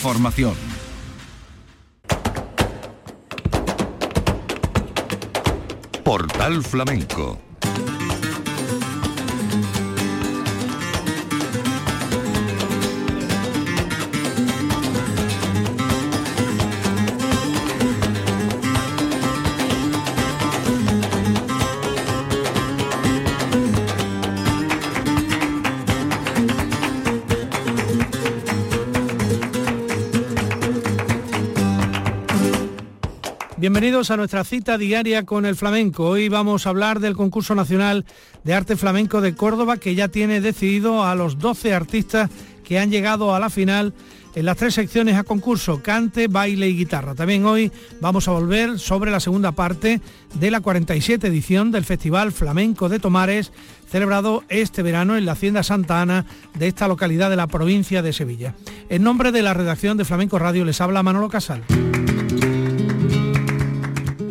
información. Portal Flamenco Bienvenidos a nuestra cita diaria con el flamenco. Hoy vamos a hablar del concurso nacional de arte flamenco de Córdoba que ya tiene decidido a los 12 artistas que han llegado a la final en las tres secciones a concurso, cante, baile y guitarra. También hoy vamos a volver sobre la segunda parte de la 47 edición del Festival Flamenco de Tomares, celebrado este verano en la Hacienda Santa Ana de esta localidad de la provincia de Sevilla. En nombre de la redacción de Flamenco Radio les habla Manolo Casal.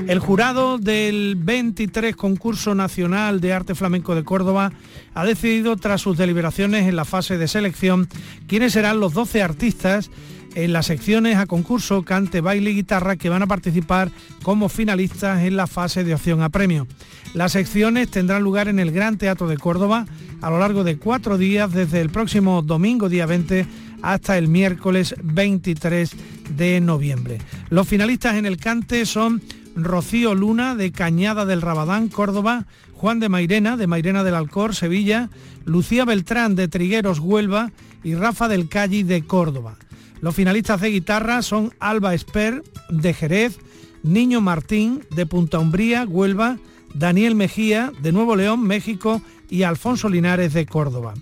El jurado del 23 concurso nacional de arte flamenco de Córdoba ha decidido tras sus deliberaciones en la fase de selección quiénes serán los 12 artistas en las secciones a concurso cante, baile y guitarra que van a participar como finalistas en la fase de opción a premio. Las secciones tendrán lugar en el Gran Teatro de Córdoba a lo largo de cuatro días desde el próximo domingo día 20 hasta el miércoles 23 de noviembre. Los finalistas en el cante son Rocío Luna de Cañada del Rabadán, Córdoba, Juan de Mairena de Mairena del Alcor, Sevilla, Lucía Beltrán de Trigueros, Huelva y Rafa del Calle de Córdoba. Los finalistas de guitarra son Alba Esper de Jerez, Niño Martín de Punta Umbría, Huelva, Daniel Mejía de Nuevo León, México y Alfonso Linares de Córdoba.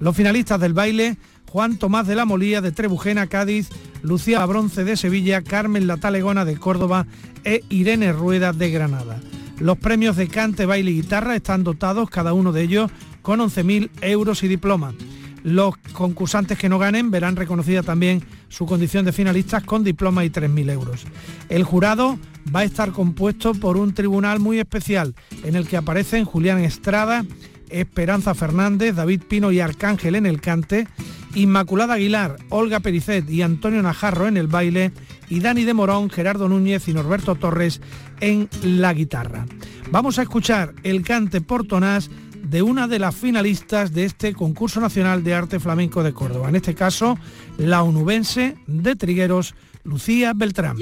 Los finalistas del baile, Juan Tomás de la Molía de Trebujena, Cádiz, Lucía Bronce de Sevilla, Carmen La Talegona de Córdoba e Irene Rueda de Granada. Los premios de cante, baile y guitarra están dotados, cada uno de ellos, con 11.000 euros y diploma. Los concursantes que no ganen verán reconocida también su condición de finalistas con diploma y 3.000 euros. El jurado va a estar compuesto por un tribunal muy especial en el que aparecen Julián Estrada, Esperanza Fernández, David Pino y Arcángel en el cante, Inmaculada Aguilar, Olga Pericet y Antonio Najarro en el baile y Dani de Morón, Gerardo Núñez y Norberto Torres en la guitarra. Vamos a escuchar el cante portonás de una de las finalistas de este concurso nacional de arte flamenco de Córdoba, en este caso la onubense de Trigueros, Lucía Beltrán.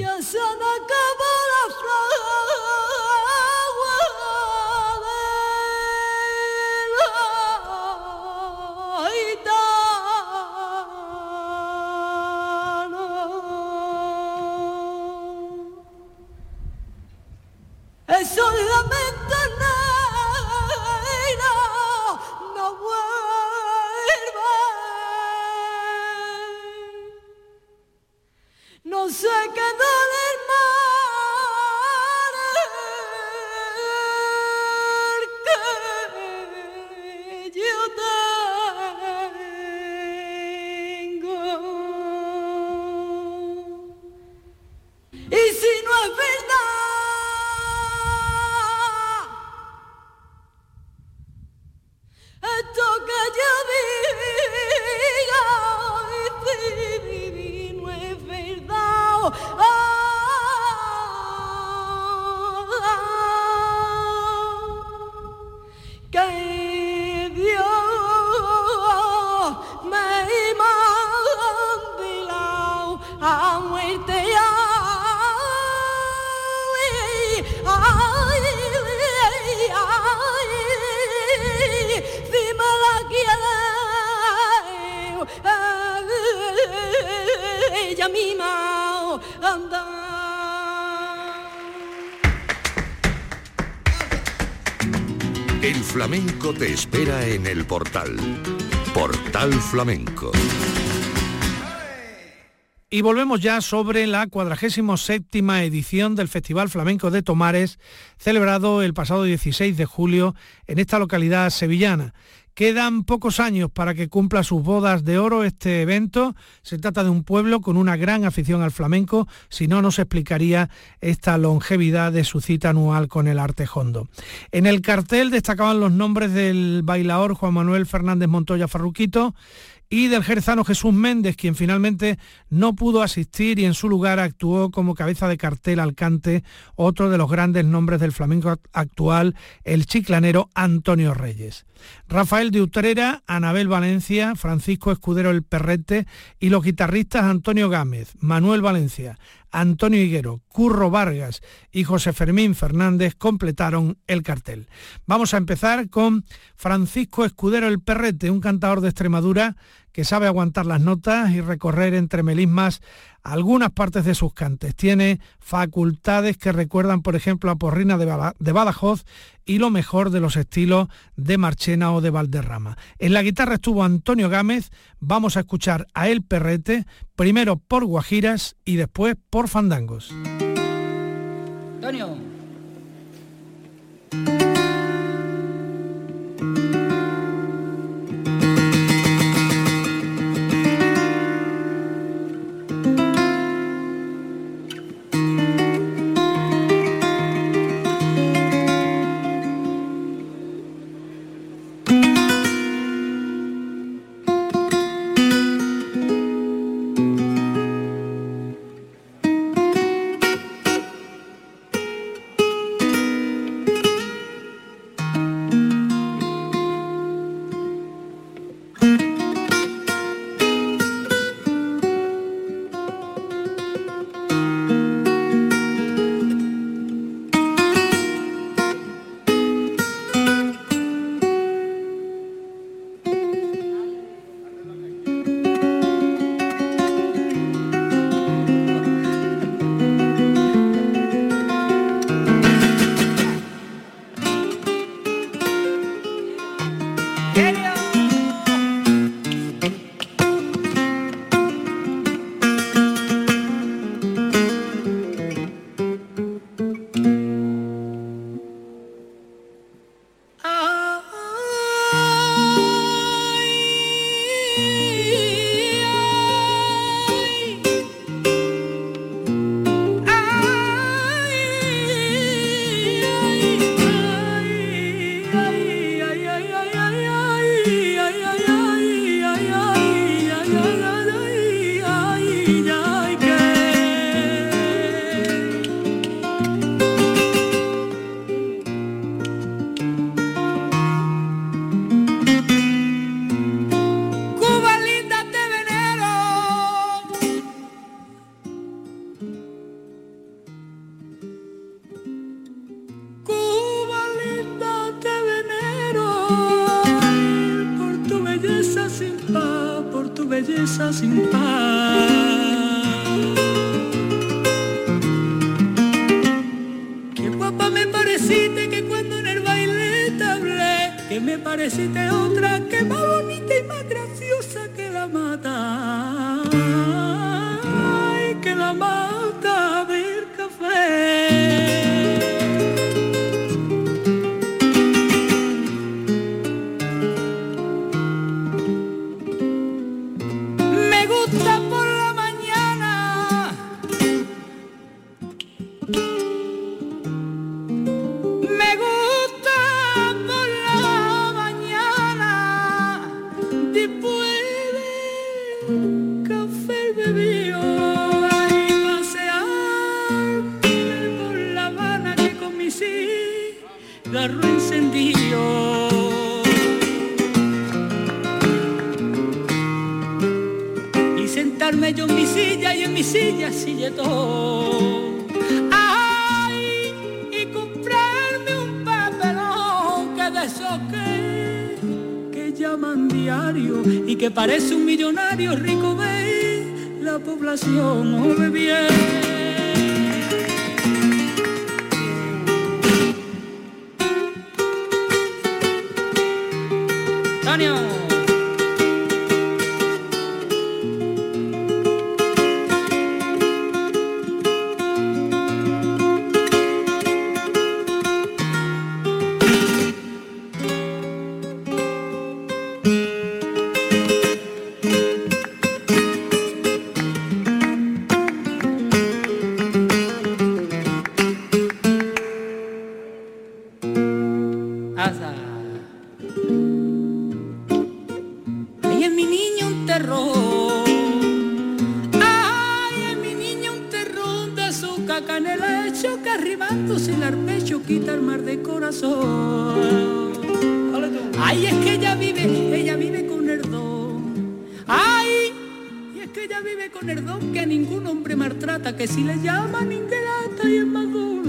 Solamente negra no vuelve. No sé qué portal. Portal Flamenco. Y volvemos ya sobre la 47 edición del Festival Flamenco de Tomares, celebrado el pasado 16 de julio en esta localidad sevillana. Quedan pocos años para que cumpla sus bodas de oro este evento. Se trata de un pueblo con una gran afición al flamenco, si no nos explicaría esta longevidad de su cita anual con el arte hondo. En el cartel destacaban los nombres del bailador Juan Manuel Fernández Montoya Farruquito y del jerezano Jesús Méndez, quien finalmente no pudo asistir y en su lugar actuó como cabeza de cartel alcante otro de los grandes nombres del flamenco actual, el chiclanero Antonio Reyes. Rafael de Utrera, Anabel Valencia, Francisco Escudero El Perrete y los guitarristas Antonio Gámez, Manuel Valencia, Antonio Higuero, Curro Vargas y José Fermín Fernández completaron el cartel. Vamos a empezar con Francisco Escudero El Perrete, un cantador de Extremadura que sabe aguantar las notas y recorrer entre melismas algunas partes de sus cantes. Tiene facultades que recuerdan, por ejemplo, a Porrina de Badajoz y lo mejor de los estilos de Marchena o de Valderrama. En la guitarra estuvo Antonio Gámez, vamos a escuchar a El Perrete, primero por Guajiras y después por Fandangos. Antonio.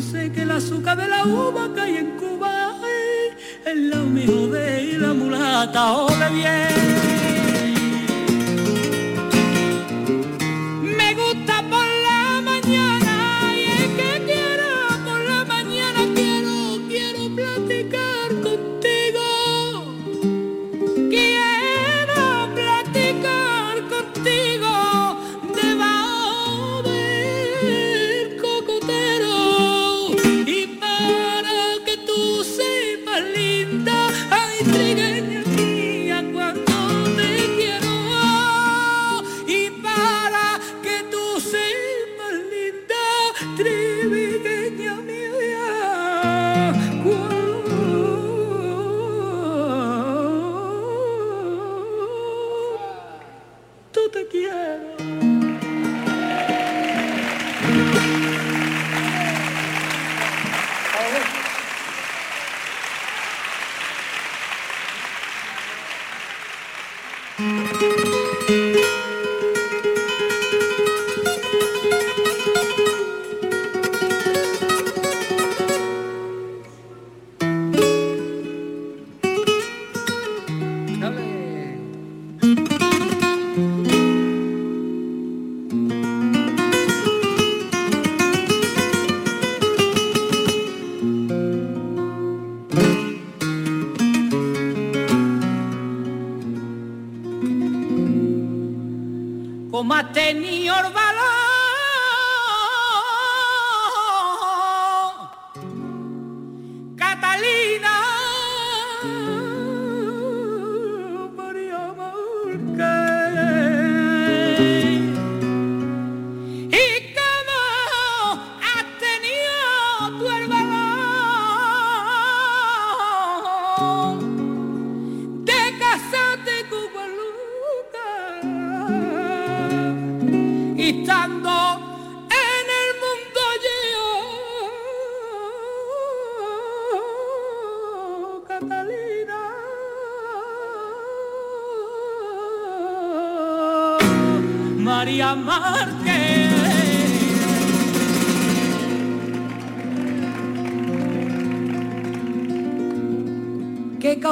Dulce que el azúcar de la uva hay en Cuba. Ay, es la mijo de la mulata, ole bien.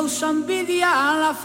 Causa envidia a las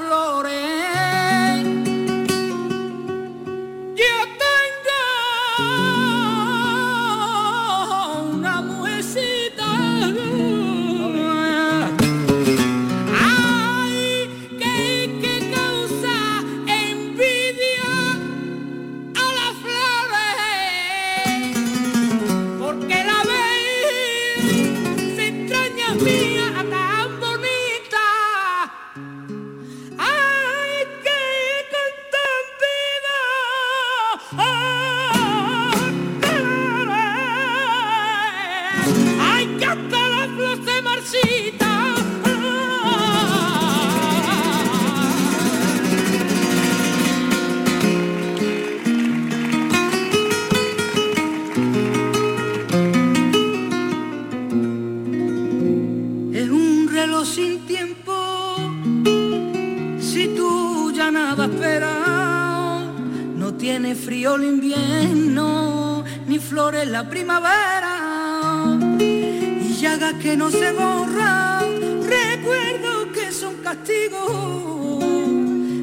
frío el invierno, ni flores la primavera, y llagas que no se borran, recuerdo que son castigos,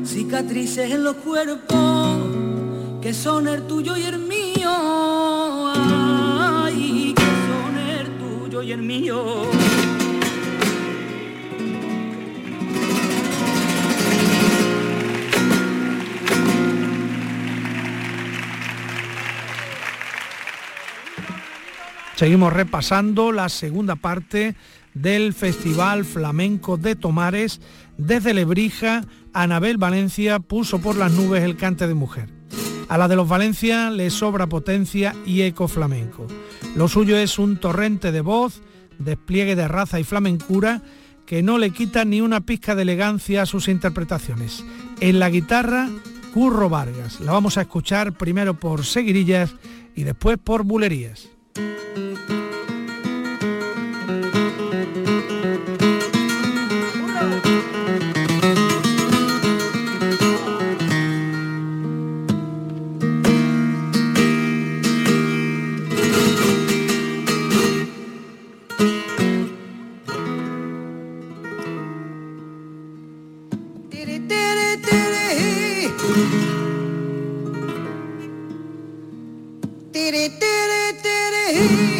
cicatrices en los cuerpos, que son el tuyo y el mío, que son el tuyo y el mío. Seguimos repasando la segunda parte del Festival Flamenco de Tomares. Desde Lebrija, Anabel Valencia puso por las nubes el cante de mujer. A la de los Valencia le sobra potencia y eco flamenco. Lo suyo es un torrente de voz, despliegue de raza y flamencura que no le quita ni una pizca de elegancia a sus interpretaciones. En la guitarra, Curro Vargas. La vamos a escuchar primero por seguirillas y después por bulerías. Tiri, tiri, tiri.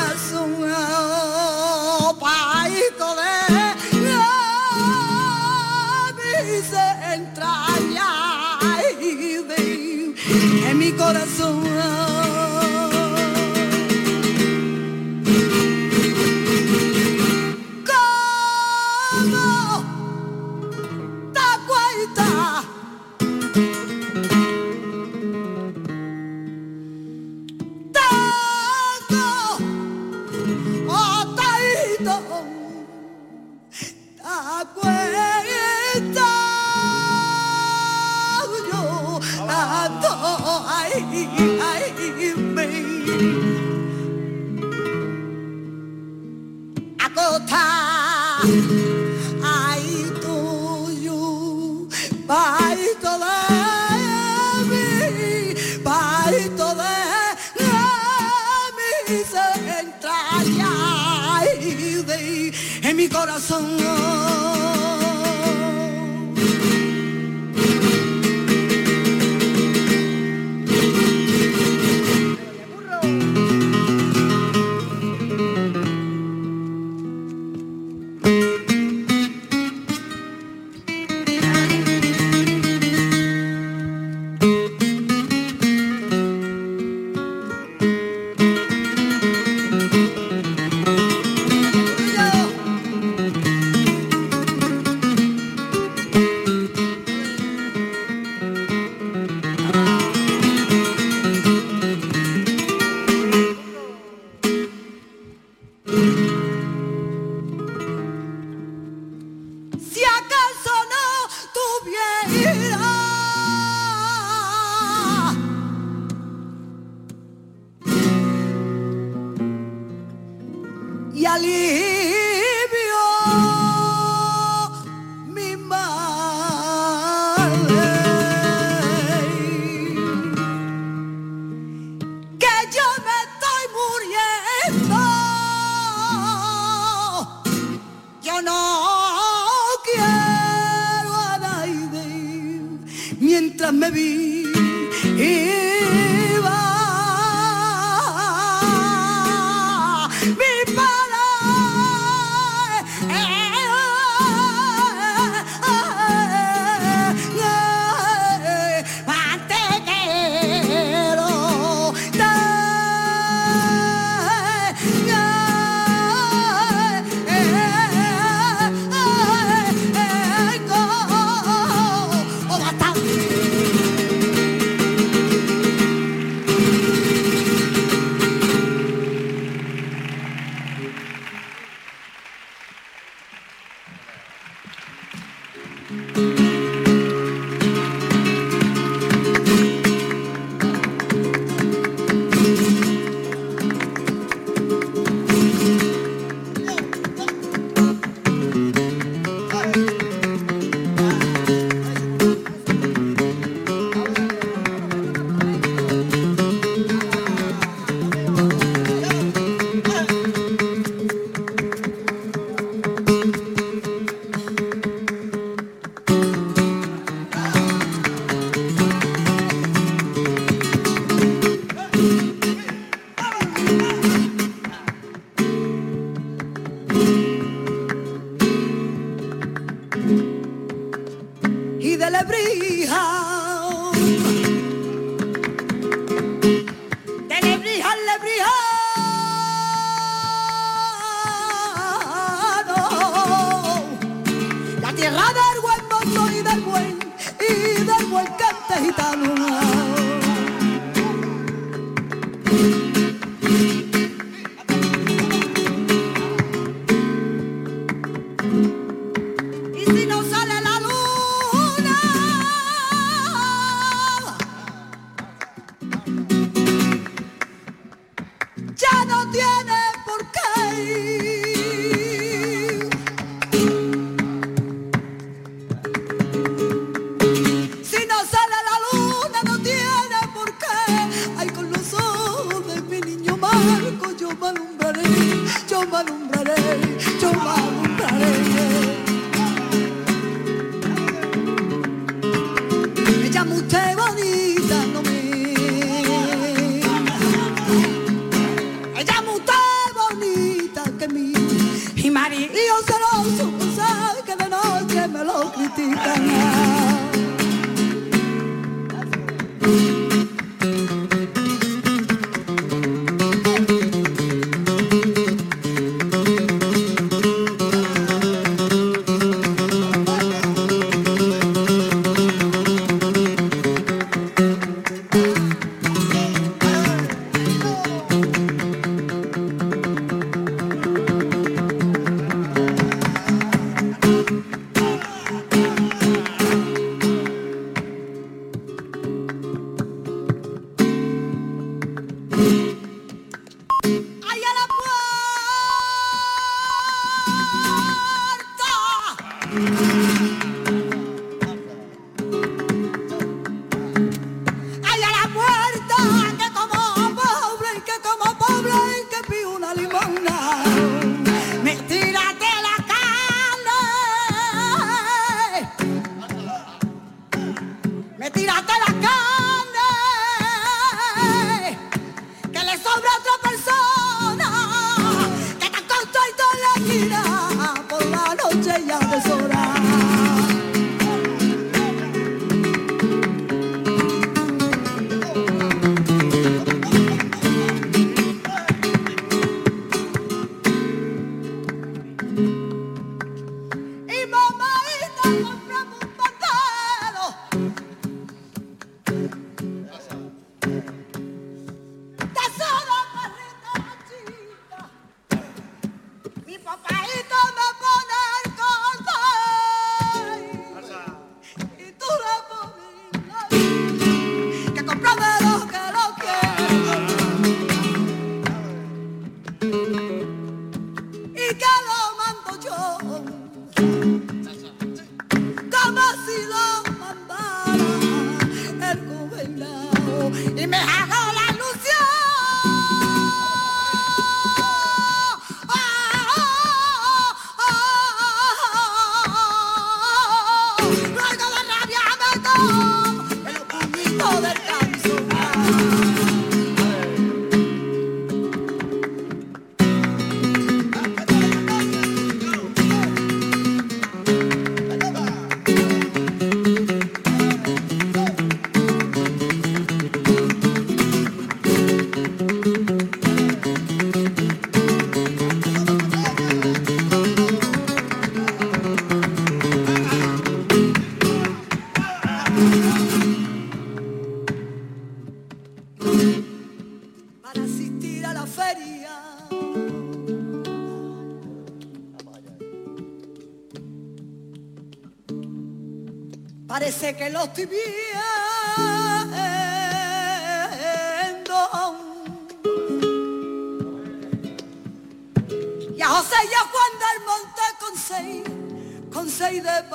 corazón.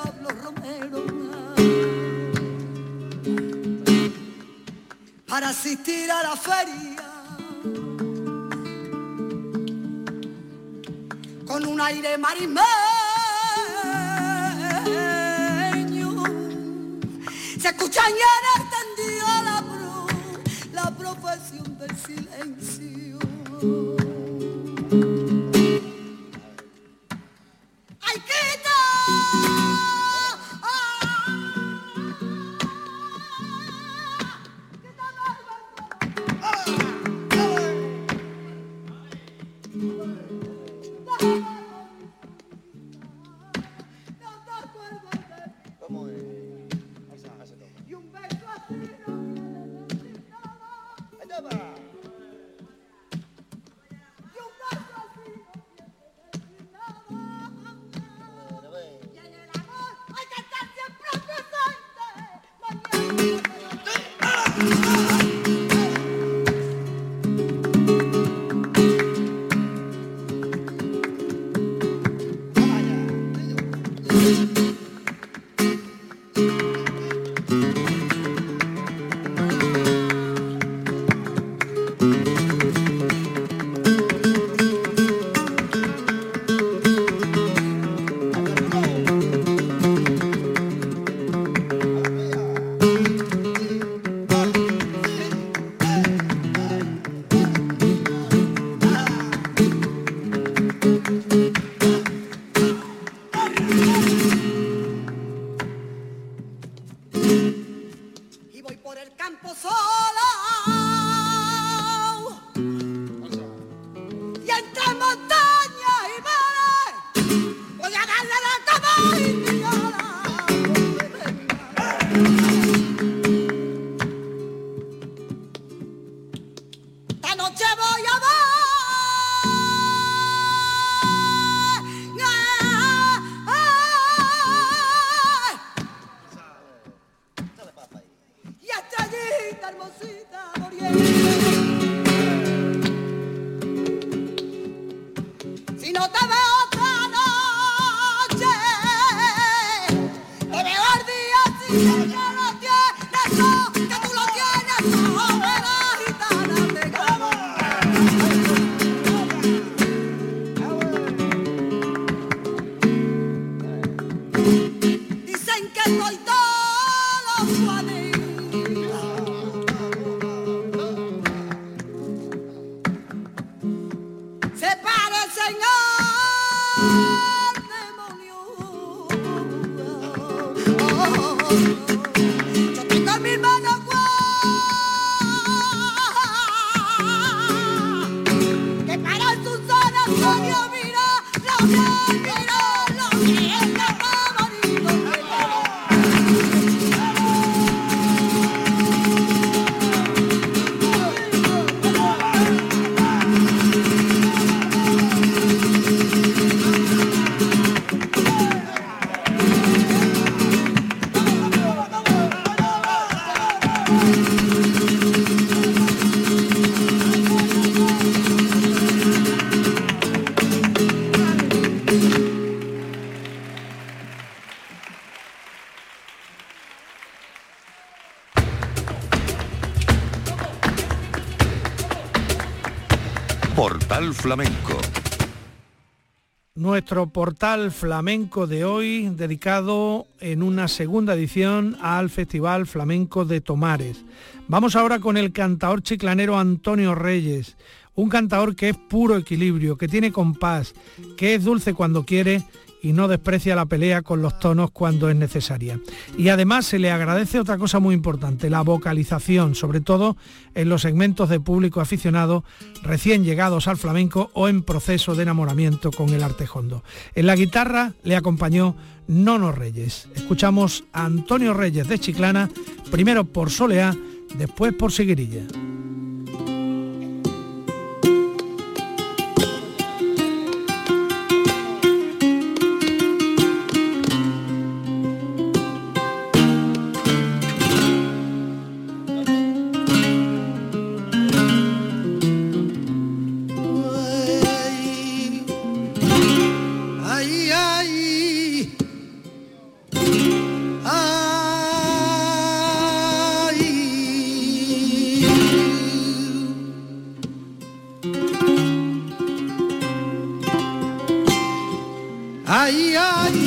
Pablo Romero. Para asistir a la feria. Con un aire marismeño. Se escucha en el tendido la, pro, la profesión del silencio. Nuestro portal flamenco de hoy dedicado en una segunda edición al Festival Flamenco de Tomares. Vamos ahora con el cantaor chiclanero Antonio Reyes, un cantaor que es puro equilibrio, que tiene compás, que es dulce cuando quiere y no desprecia la pelea con los tonos cuando es necesaria. Y además se le agradece otra cosa muy importante, la vocalización, sobre todo en los segmentos de público aficionado recién llegados al flamenco o en proceso de enamoramiento con el arte hondo. En la guitarra le acompañó Nono Reyes. Escuchamos a Antonio Reyes de Chiclana, primero por Soleá, después por Seguirilla. Ai, ai,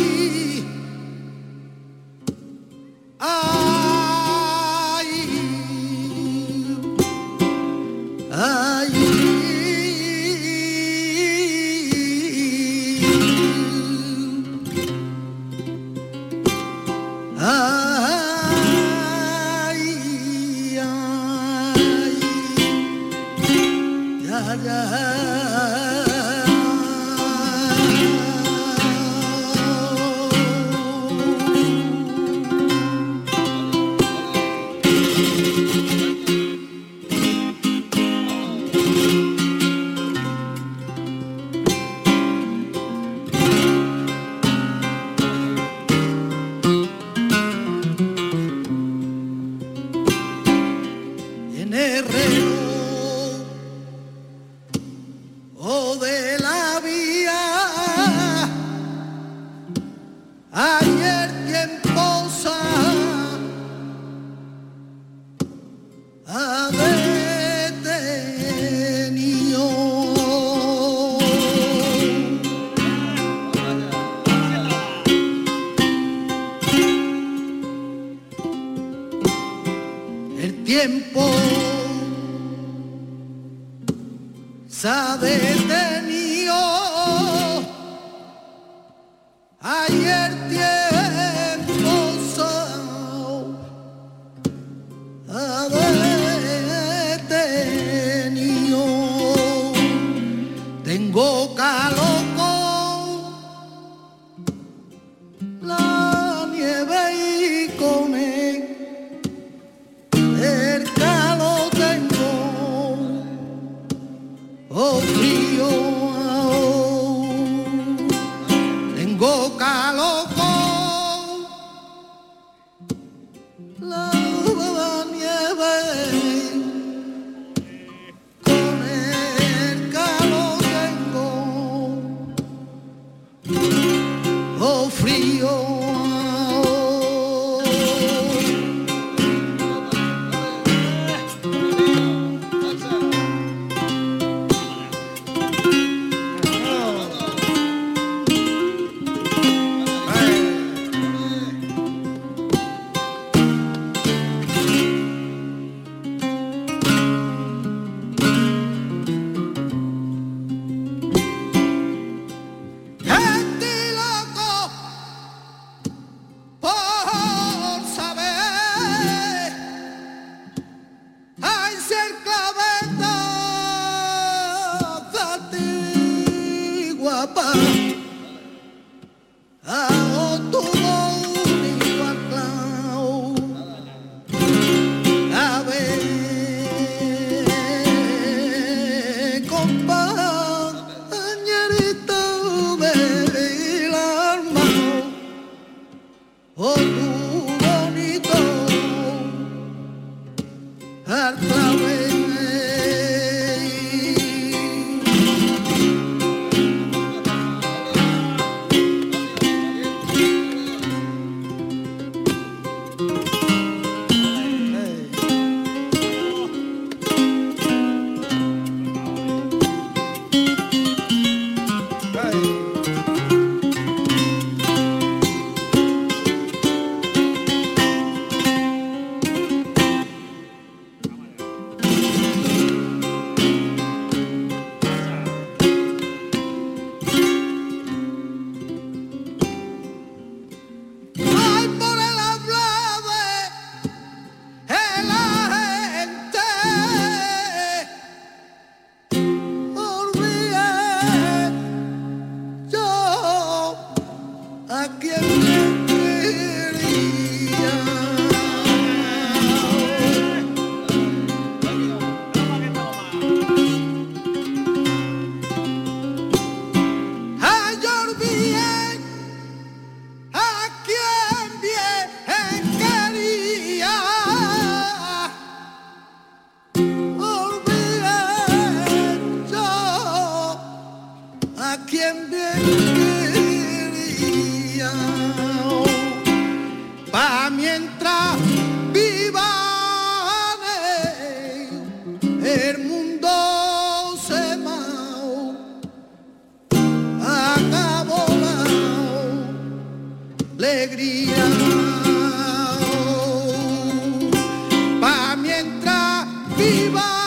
viva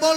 por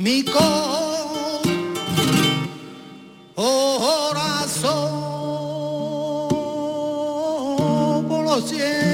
mi corazón. Por los siete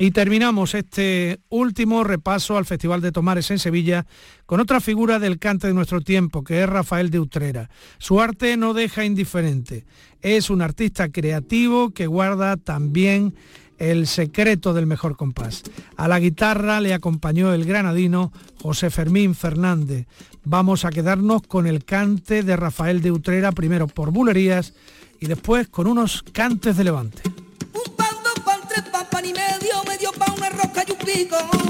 Y terminamos este último repaso al Festival de Tomares en Sevilla con otra figura del cante de nuestro tiempo, que es Rafael de Utrera. Su arte no deja indiferente. Es un artista creativo que guarda también el secreto del mejor compás. A la guitarra le acompañó el granadino José Fermín Fernández. Vamos a quedarnos con el cante de Rafael de Utrera, primero por bulerías y después con unos cantes de levante. Rosca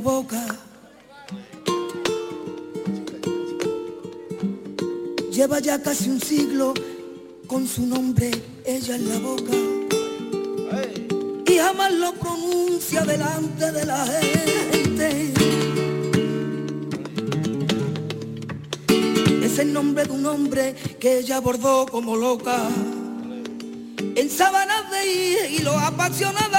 boca. Lleva ya casi un siglo con su nombre ella en la boca y jamás lo pronuncia delante de la gente. Es el nombre de un hombre que ella bordó como loca en sábanas de hilo apasionadamente.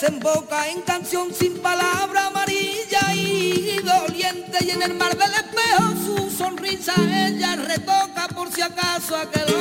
Desemboca en canción sin palabra amarilla y doliente. Y en el mar del espejo su sonrisa ella retoca por si acaso aquel